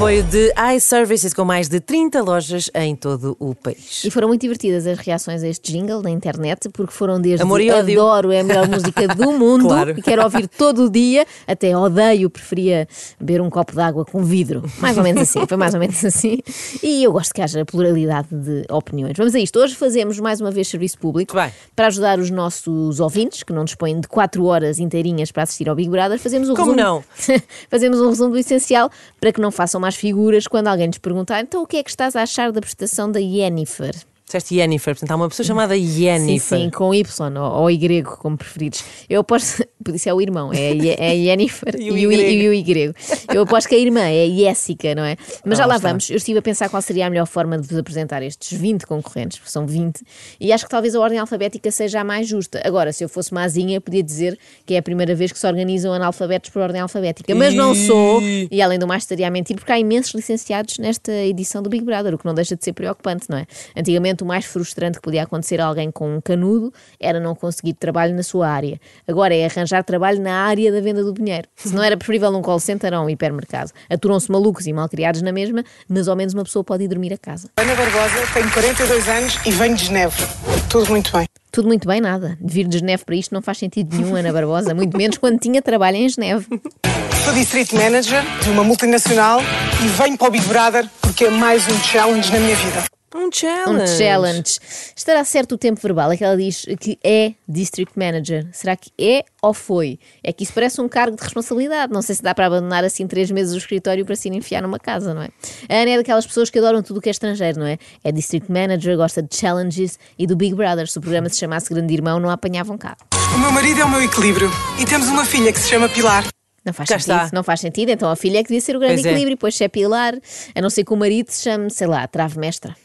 Apoio de iServices com mais de 30 lojas em todo o país. E foram muito divertidas as reações a este jingle na internet, porque foram desde Amor e ódio. adoro, é a melhor música do mundo Claro. e quero ouvir todo o dia, até odeio, preferia beber um copo de água com vidro. Mais ou menos assim, foi mais ou menos assim. E eu gosto que haja pluralidade de opiniões. Vamos a isto. Hoje fazemos mais uma vez serviço público Bem. para ajudar os nossos ouvintes, que não dispõem de 4 horas inteirinhas para assistir ao Big Brother. Fazemos um Como resumo. não? Fazemos um resumo do essencial para que não façam mais figuras quando alguém lhes perguntar então o que é que estás a achar da prestação da Yennefer? Disseste Yennefer, portanto há uma pessoa chamada Sim, Yennefer. sim, com Y ou, ou Y, como preferires. Eu aposto. Isso é o irmão, é, é a Yennefer E o e, o, e o Y. Eu aposto que a irmã é a Jéssica, não é? Mas já Ah, lá lá está. vamos. Eu estive a pensar qual seria a melhor forma de vos apresentar estes 20 concorrentes, porque são 20, e acho que talvez a ordem alfabética seja a mais justa. Agora, se eu fosse mazinha, podia dizer que é a primeira vez que se organizam analfabetos por ordem alfabética. Mas não sou, e além do mais estaria a mentir, porque há imensos licenciados nesta edição do Big Brother, o que não deixa de ser preocupante, não é? Antigamente o mais frustrante que podia acontecer a alguém com um canudo era não conseguir trabalho na sua área. Agora é arranjar trabalho na área da venda do dinheiro. Se não era preferível num call center ou um hipermercado. Aturam-se malucos e malcriados na mesma, mas ao menos uma pessoa pode ir dormir a casa. Ana Barbosa, tenho 42 anos e venho de Genebra. Tudo muito bem. Tudo muito bem, nada. Vir de Geneve para isto não faz sentido nenhum, Ana Barbosa, muito menos quando tinha trabalho em Geneve. Sou District Manager de uma multinacional e venho para o Big Brother porque é mais um challenge na minha vida. Um Um challenge. challenge. Estará certo o tempo verbal? É que ela diz que é District Manager. Será que é ou foi? É que isso parece um cargo de responsabilidade. Não sei se dá para abandonar assim três meses o escritório para se enfiar numa casa, não é? A Ana é daquelas pessoas que adoram tudo o que é estrangeiro, não é? É District Manager, gosta de challenges e do Big Brother. Se o programa se chamasse Grande Irmão, não a apanhavam cá. O meu marido é o meu equilíbrio e temos uma filha que se chama Pilar. Não faz sentido, está. não faz sentido. Então a filha é que devia ser o grande Pois é. equilíbrio, pois se é pilar, a não ser que o marido se chame, sei lá, trave mestra.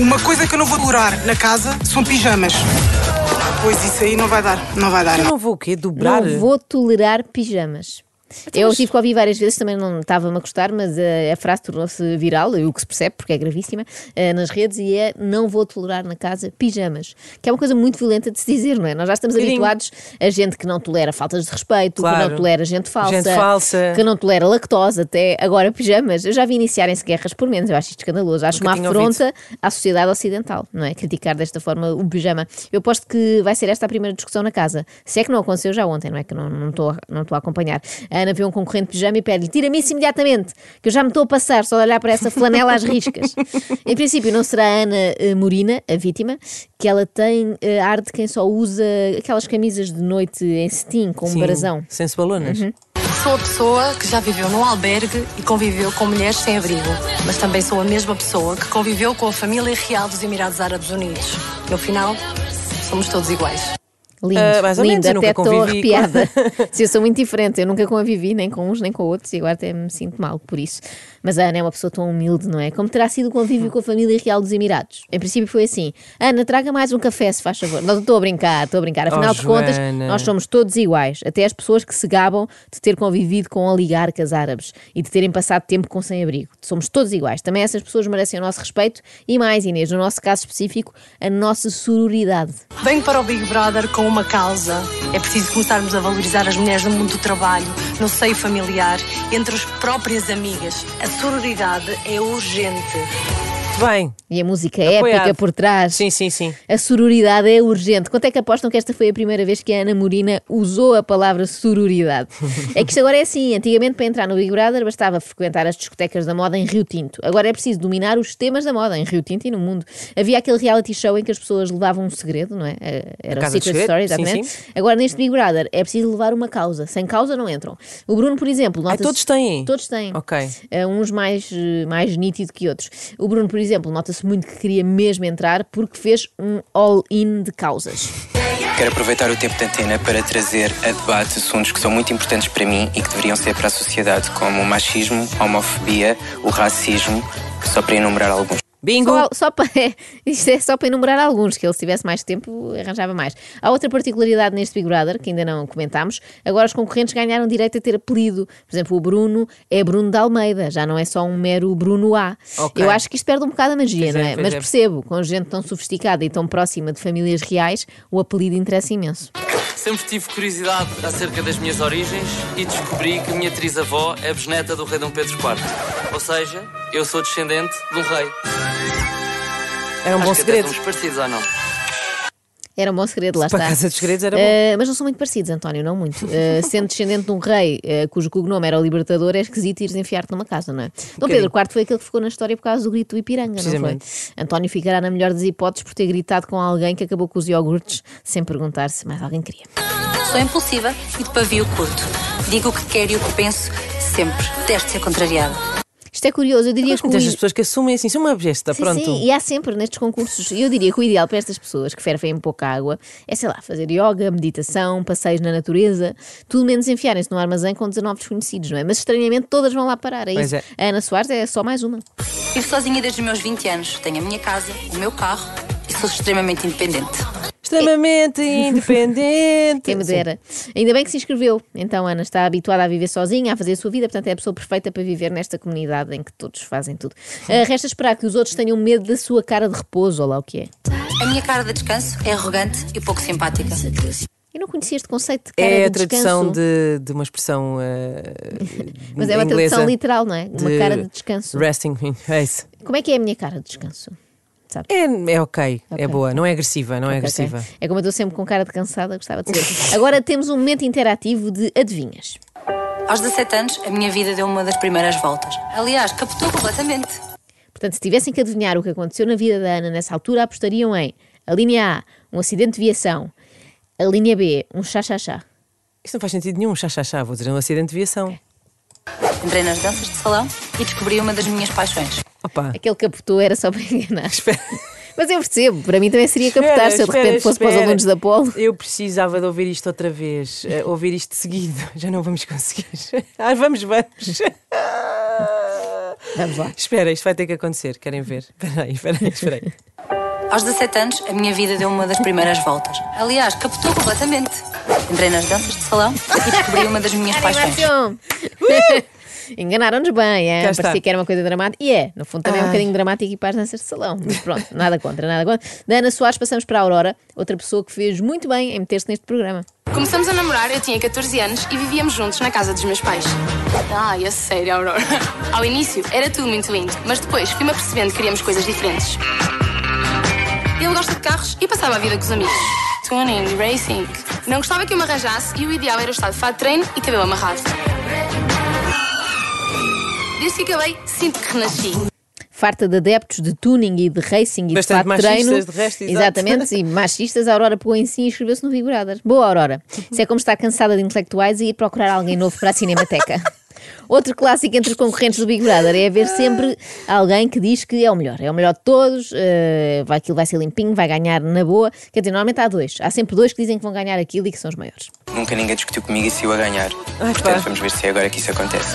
Uma coisa que eu não vou tolerar na casa são pijamas. Pois isso aí não vai dar, não vai dar. Eu não vou o quê? Dobrar? Não vou tolerar pijamas. Então, Eu tive que ouvir várias vezes, também não estava-me a gostar, mas eh, a frase tornou-se viral, o que se percebe, porque é gravíssima, eh, nas redes, e é não vou tolerar na casa pijamas. Que é uma coisa muito violenta de se dizer, não é? Nós já estamos habituados a gente que não tolera faltas de respeito, que Claro. não tolera gente falsa, Gente falsa. que não tolera lactose, até agora pijamas. Eu já vi iniciarem-se guerras por menos, eu acho isto escandaloso. Acho Nunca uma afronta à sociedade ocidental, não é? Criticar desta forma o pijama. Eu aposto que vai ser esta a primeira discussão na casa. Se é que não aconteceu já ontem, não é? Que não não estou a- não a acompanhar. A Ana vê um concorrente de pijama e pede-lhe: tira-me isso imediatamente, que eu já me estou a passar só de olhar para essa flanela às riscas. em princípio, não será a Ana eh, Morina, a vítima, que ela tem eh, ar de quem só usa aquelas camisas de noite em cetim com um Sim, barazão. Sem cebalonas. Uhum. Sou a pessoa que já viveu num albergue e conviveu com mulheres sem abrigo, mas também sou a mesma pessoa que conviveu com a família real dos Emirados Árabes Unidos. No final, somos todos iguais. Lindo, Ah, mais ou lindo, menos, até estou arrepiada. Se eu sou muito diferente, eu nunca convivi nem com uns nem com outros e agora até me sinto mal por isso. Mas a Ana é uma pessoa tão humilde, não é? Como terá sido o convívio com a família real dos Emirados? Em princípio foi assim: Ana, traga mais um café, se faz favor. Não estou a brincar, estou a brincar. Afinal Oh, de contas, Joana. nós somos todos iguais. Até as pessoas que se gabam de ter convivido com oligarcas árabes e de terem passado tempo com sem-abrigo. Somos todos iguais. Também essas pessoas merecem o nosso respeito e mais, Inês, no nosso caso específico, a nossa sororidade. Venho para o Big Brother com uma causa. É preciso começarmos a valorizar as mulheres no mundo do trabalho, no seio familiar, entre as próprias amigas. A sororidade é urgente. Muito bem. E a música Apoiado. épica por trás. Sim, sim, sim. A sororidade é urgente. Quanto é que apostam que esta foi a primeira vez que a Ana Morina usou a palavra sororidade? é que isto agora é assim. Antigamente, para entrar no Big Brother, bastava frequentar as discotecas da moda em Rio Tinto. Agora é preciso dominar os temas da moda em Rio Tinto e no mundo. Havia aquele reality show em que as pessoas levavam um segredo, não é? Eh, Era o Secret Story, sim, exatamente. sim. Agora, neste Big Brother, é preciso levar uma causa. Sem causa, não entram. O Bruno, por exemplo, nota-se- todos têm? Todos têm. Ok. Uh, uns mais, uh, mais nítido que outros. O Bruno, por exemplo, nota-se muito que queria mesmo entrar porque fez um all-in de causas. Quero aproveitar o tempo de antena para trazer a debate assuntos que são muito importantes para mim e que deveriam ser para a sociedade, como o machismo, a homofobia, o racismo, só para enumerar alguns. Bingo! Só, só para, isto é só para enumerar alguns, que ele se tivesse mais tempo arranjava mais. Há outra particularidade neste Big Brother, que ainda não comentámos. Agora os concorrentes ganharam direito a ter apelido. Por exemplo, o Bruno é Bruno de Almeida, já não é só um mero Bruno A. Ok. Eu acho que isto perde um bocado a magia, Pois não é, é? Mas é. percebo, com gente tão sofisticada e tão próxima de famílias reais, o apelido interessa imenso. Sempre tive curiosidade acerca das minhas origens e descobri que a minha trisavó é bisneta do rei Dom Pedro IV. Ou seja, eu sou descendente de um rei. Era um Acho bom segredo. somos parecidos ou não? Era um bom segredo, lá Para está. a Casa dos Segredos era bom. Uh, mas não são muito parecidos, António, não muito. Uh, sendo descendente de um rei uh, cujo cognome era o Libertador, é esquisito ires enfiar-te numa casa, não é? Dom Pedro IV foi aquele que ficou na história por causa do grito do Ipiranga, não foi? António ficará na melhor das hipóteses por ter gritado com alguém que acabou com os iogurtes sem perguntar se mais alguém queria. Sou impulsiva e de pavio curto. Digo o que quero e o que penso, sempre. Detesto ser contrariada. Isto é curioso, eu diria que Muitas das pessoas que assumem assim, são uma besta, Sim, pronto. sim, e há sempre nestes concursos, eu diria que o ideal para estas pessoas que fervem pouca água é, sei lá, fazer yoga, meditação, passeios na natureza, tudo menos enfiarem-se num armazém com 19 desconhecidos, não é? Mas estranhamente todas vão lá parar, é Pois isso. é. A Ana Soares é só mais uma. Vivo sozinha desde os meus 20 anos. Tenho a minha casa, o meu carro e sou extremamente independente. Extremamente independente. Quem me dera. Ainda bem que se inscreveu. Então, Ana está habituada a viver sozinha, a fazer a sua vida, portanto, é a pessoa perfeita para viver nesta comunidade em que todos fazem tudo. Ah, resta esperar que os outros tenham medo da sua cara de repouso, ou lá o que é. A minha cara de descanso é arrogante e pouco simpática. Eu não conhecia este conceito de cara É a de tradução de, de uma expressão eh, Mas é uma tradução literal, não é? Uma cara de descanso. Resting, é isso. Como é que é a minha cara de descanso? Sabe? É, é ok, Ok. é boa, não é agressiva, não é Ok, agressiva. ok. É como eu estou sempre com cara de cansada, gostava de dizer. Agora temos um momento interativo de adivinhas. Aos 17 anos, a minha vida deu uma das primeiras voltas. Aliás, captou completamente. Portanto, se tivessem que adivinhar o que aconteceu na vida da Ana nessa altura, apostariam em a linha A, um acidente de viação, a linha B, um chá-chá-chá. Isto não faz sentido nenhum, chá, chá, chá, vou dizer um acidente de viação. Entrei nas danças de salão e descobri uma das minhas paixões. Opa, Aquele capotou era só para enganar. espera. Mas eu percebo, para mim também seria capotar se eu de Espera, repente fosse para os espera. alunos da Polo. Eu precisava de ouvir isto outra vez, eh, ouvir isto seguido. Já não vamos conseguir. Ah, vamos, vamos. Vamos lá. Espera, isto vai ter que acontecer. Querem ver? Espera aí, espera aí, espera aí. Aos 17 anos, a minha vida deu uma das primeiras voltas. Aliás, captou completamente. Entrei nas danças de salão e descobri uma das minhas paixões. Enganaram-nos bem, é? Cá está. parecia que era uma coisa dramática. E é, no fundo também é um Ai. bocadinho dramático e para as danças de salão. Mas pronto, nada contra, nada contra. Da Ana Soares passamos para a Aurora, outra pessoa que fez muito bem em meter-se neste programa. Começamos a namorar, eu tinha 14 anos e vivíamos juntos na casa dos meus pais. Ai, a sério, Aurora. Ao início era tudo muito lindo, mas depois fui-me apercebendo que queríamos coisas diferentes. Ele gosta de carros e passava a vida com os amigos. Tuning, racing. Não gostava que eu me arranjasse e o ideal era estar de fato de treino e cabelo amarrado. Desde que acabei, sinto que renasci. Farta de adeptos de tuning e de racing e Bastante de fato de treino. machistas, de resto. Exatamente, e machistas, a Aurora pegou em si e inscreveu-se no Big Brother. Boa, Aurora. Isso é como estar cansada de intelectuais e ir procurar alguém novo para a Cinemateca. Outro clássico entre os concorrentes do Big Brother é haver sempre alguém que diz que é o melhor, é o melhor de todos, vai, aquilo vai ser limpinho, vai ganhar na boa. Quer dizer, normalmente há dois. Há sempre dois que dizem que vão ganhar aquilo e que são os maiores. Nunca ninguém discutiu comigo e se eu a ganhar. Ai, Portanto, pá. vamos ver se é agora que isso acontece.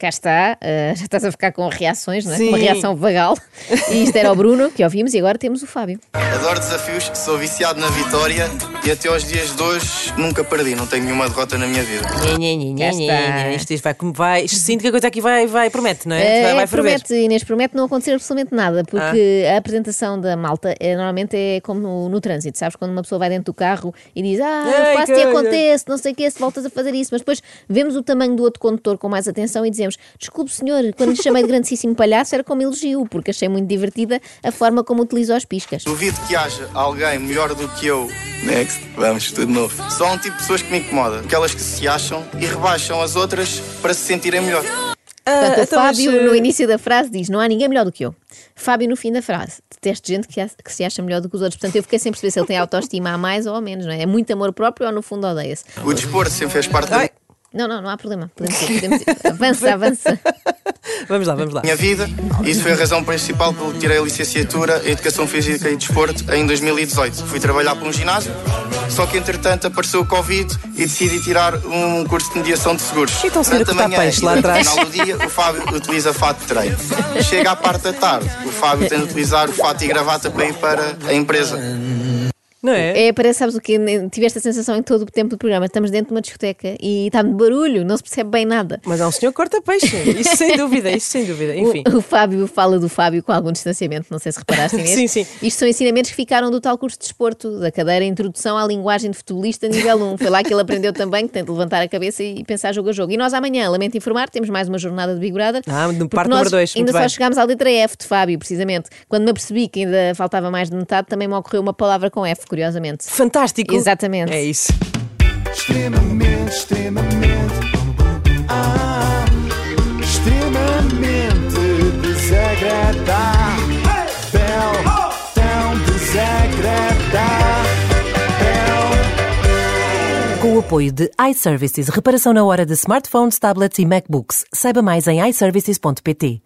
Cá está, eh, já estás a ficar com reações, não é? Sim. Uma reação vagal. E isto era o Bruno, que ouvimos, e agora temos o Fábio. Adoro desafios, sou viciado na vitória e até aos dias de hoje nunca perdi, não tenho nenhuma derrota na minha vida. Cá está. Isto, isto vai como vai. Sinto que a coisa aqui vai, vai promete, não é? Eh, vai vai ferver. promete, Inês, promete não acontecer absolutamente nada, porque a apresentação da malta é, normalmente é como no, no trânsito, sabes? Quando uma pessoa vai dentro do carro e diz, ah, Ei, faço e coisa." acontece, não sei o que, se voltas a fazer isso, mas depois vemos o tamanho do outro condutor com mais atenção e dizemos, desculpe senhor, quando lhe chamei de grandíssimo palhaço era como elogio, porque achei muito divertida a forma como utiliza os piscas. Duvido que haja alguém melhor do que eu. Next, vamos, tudo novo. Só um tipo de pessoas que me incomoda, aquelas que se acham e rebaixam as outras para se sentirem melhor. Portanto, o então, mas, Fábio, eh, no início da frase, diz: Não há ninguém melhor do que eu. Fábio, no fim da frase, detesto gente que, que se acha melhor do que os outros. Portanto, eu fiquei sem perceber se ele tem autoestima a mais ou a menos, não é? É muito amor próprio ou no fundo odeia-se? O desporto sempre fez parte da Não, não, não há problema. Podemos ir, podemos ir. Avança, avança. vamos lá, vamos lá. minha vida isso foi a razão principal pelo que tirei a licenciatura em Educação Física e Desporto em 2018. Fui trabalhar para um ginásio Só que entretanto apareceu o Covid e decidi tirar um curso de mediação de seguros. Então, Durante a manhã peixe lá atrás. o final do dia, o Fábio utiliza fato de treino. Chega à parte da tarde, o Fábio tem de utilizar o fato e gravata para ir para a empresa. Não é? É, parece, sabes o que? Tive esta sensação em todo o tempo do programa. Estamos dentro de uma discoteca e está de barulho, não se percebe bem nada. Mas há um senhor que corta peixe. Isso sem dúvida, isso sem dúvida. Enfim. O, o Fábio fala do Fábio com algum distanciamento, não sei se reparaste nisso. Sim, sim. Isto são ensinamentos que ficaram do tal curso de desporto, da cadeira Introdução à Linguagem de Futebolista nível 1. Foi lá que ele aprendeu também que tem de levantar a cabeça e pensar jogo a jogo. E nós amanhã, lamento informar, temos mais uma jornada de Big Brother. Ah, no parte número dois, Ainda muito só bem. chegámos à letra F de Fábio, precisamente. Quando me apercebi que ainda faltava mais de metade, também me ocorreu uma palavra com F, curiosamente. Fantástico. Exatamente. É isso. Extremamente, extremamente. Ah, extremamente desagradável. Tão desagradável. Com o apoio de iServices, reparação na hora de smartphones, tablets e MacBooks. Saiba mais em iServices.pt.